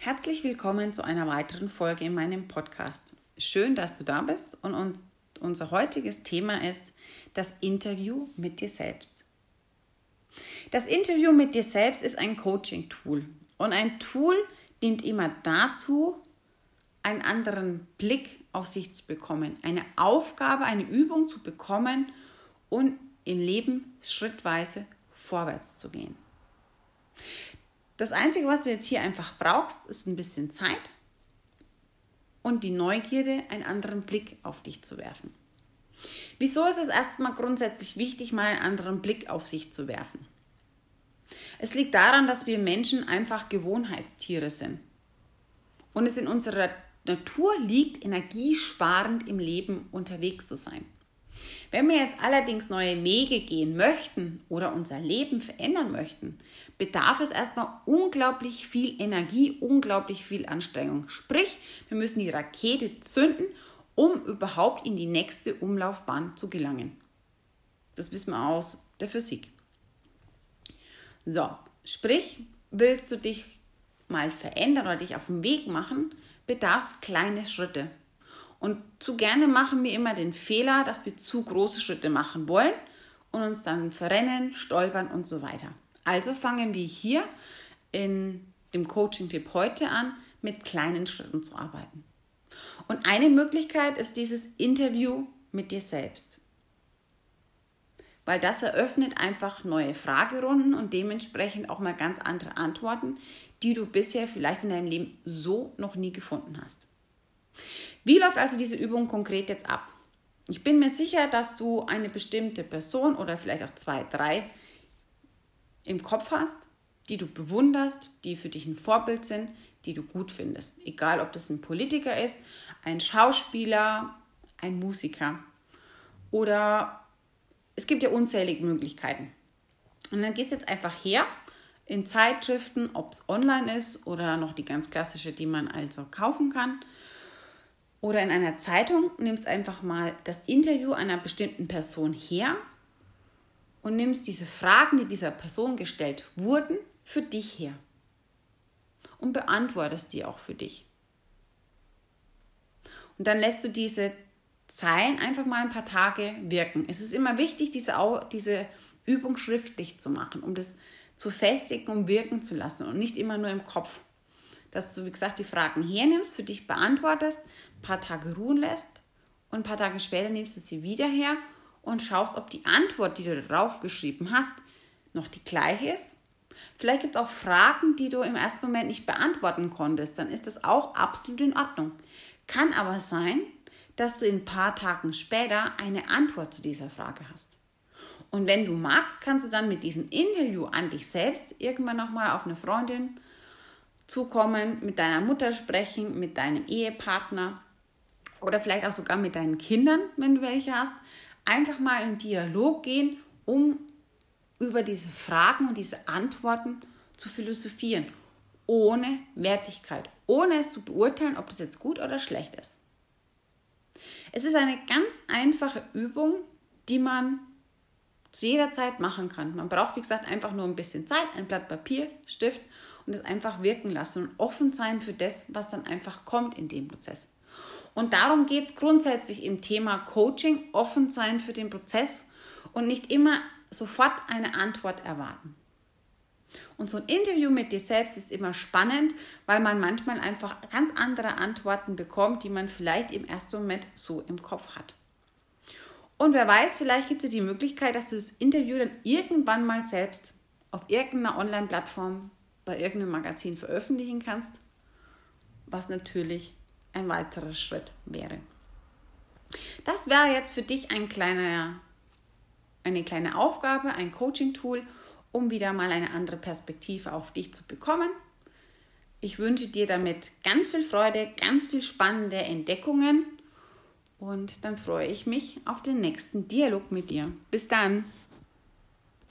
Herzlich willkommen zu einer weiteren Folge in meinem Podcast. Schön, dass du da bist und unser heutiges Thema ist das Interview mit dir selbst. Das Interview mit dir selbst ist ein Coaching-Tool und ein Tool dient immer dazu, einen anderen Blick auf sich zu bekommen, eine Aufgabe, eine Übung zu bekommen und im Leben schrittweise vorwärts zu gehen. Das Einzige, was du jetzt hier einfach brauchst, ist ein bisschen Zeit und die Neugierde, einen anderen Blick auf dich zu werfen. Wieso ist es erstmal grundsätzlich wichtig, mal einen anderen Blick auf sich zu werfen? Es liegt daran, dass wir Menschen einfach Gewohnheitstiere sind und es in unserer Natur liegt, energiesparend im Leben unterwegs zu sein. Wenn wir jetzt allerdings neue Wege gehen möchten oder unser Leben verändern möchten, bedarf es erstmal unglaublich viel Energie, unglaublich viel Anstrengung. Sprich, wir müssen die Rakete zünden, um überhaupt in die nächste Umlaufbahn zu gelangen. Das wissen wir aus der Physik. So, sprich, willst du dich mal verändern oder dich auf den Weg machen, bedarf es kleine Schritte. Und zu gerne machen wir immer den Fehler, dass wir zu große Schritte machen wollen und uns dann verrennen, stolpern und so weiter. Also fangen wir hier in dem Coaching-Tipp heute an, mit kleinen Schritten zu arbeiten. Und eine Möglichkeit ist dieses Interview mit dir selbst. Weil das eröffnet einfach neue Fragerunden und dementsprechend auch mal ganz andere Antworten, die du bisher vielleicht in deinem Leben so noch nie gefunden hast. Wie läuft also diese Übung konkret jetzt ab? Ich bin mir sicher, dass du eine bestimmte Person oder vielleicht auch zwei, drei im Kopf hast, die du bewunderst, die für dich ein Vorbild sind, die du gut findest. Egal, ob das ein Politiker ist, ein Schauspieler, ein Musiker oder es gibt ja unzählige Möglichkeiten. Und dann gehst du jetzt einfach her in Zeitschriften, ob es online ist oder noch die ganz klassische, die man also kaufen kann oder in einer Zeitung nimmst einfach mal das Interview einer bestimmten Person her und nimmst diese Fragen, die dieser Person gestellt wurden, für dich her und beantwortest die auch für dich. Und dann lässt du diese Zeilen einfach mal ein paar Tage wirken. Es ist immer wichtig, diese, diese Übung schriftlich zu machen, um das zu festigen und wirken zu lassen und nicht immer nur im Kopf. Dass du, wie gesagt, die Fragen hernimmst, für dich beantwortest ein paar Tage ruhen lässt und ein paar Tage später nimmst du sie wieder her und schaust, ob die Antwort, die du darauf geschrieben hast, noch die gleiche ist. Vielleicht gibt es auch Fragen, die du im ersten Moment nicht beantworten konntest. Dann ist das auch absolut in Ordnung. Kann aber sein, dass du in ein paar Tagen später eine Antwort zu dieser Frage hast. Und wenn du magst, kannst du dann mit diesem Interview an dich selbst irgendwann nochmal auf eine Freundin zukommen, mit deiner Mutter sprechen, mit deinem Ehepartner oder vielleicht auch sogar mit deinen Kindern, wenn du welche hast, einfach mal in Dialog gehen, um über diese Fragen und diese Antworten zu philosophieren, ohne Wertigkeit, ohne es zu beurteilen, ob das jetzt gut oder schlecht ist. Es ist eine ganz einfache Übung, die man zu jeder Zeit machen kann. Man braucht, wie gesagt, einfach nur ein bisschen Zeit, ein Blatt Papier, Stift und es einfach wirken lassen und offen sein für das, was dann einfach kommt in dem Prozess. Und darum geht es grundsätzlich im Thema Coaching, offen sein für den Prozess und nicht immer sofort eine Antwort erwarten. Und so ein Interview mit dir selbst ist immer spannend, weil man manchmal einfach ganz andere Antworten bekommt, die man vielleicht im ersten Moment so im Kopf hat. Und wer weiß, vielleicht gibt es die Möglichkeit, dass du das Interview dann irgendwann mal selbst auf irgendeiner Online-Plattform bei irgendeinem Magazin veröffentlichen kannst, was natürlich ein weiterer Schritt wäre. Das wäre jetzt für dich ein kleiner, eine kleine Aufgabe, ein Coaching-Tool, um wieder mal eine andere Perspektive auf dich zu bekommen. Ich wünsche dir damit ganz viel Freude, ganz viel spannende Entdeckungen und dann freue ich mich auf den nächsten Dialog mit dir. Bis dann!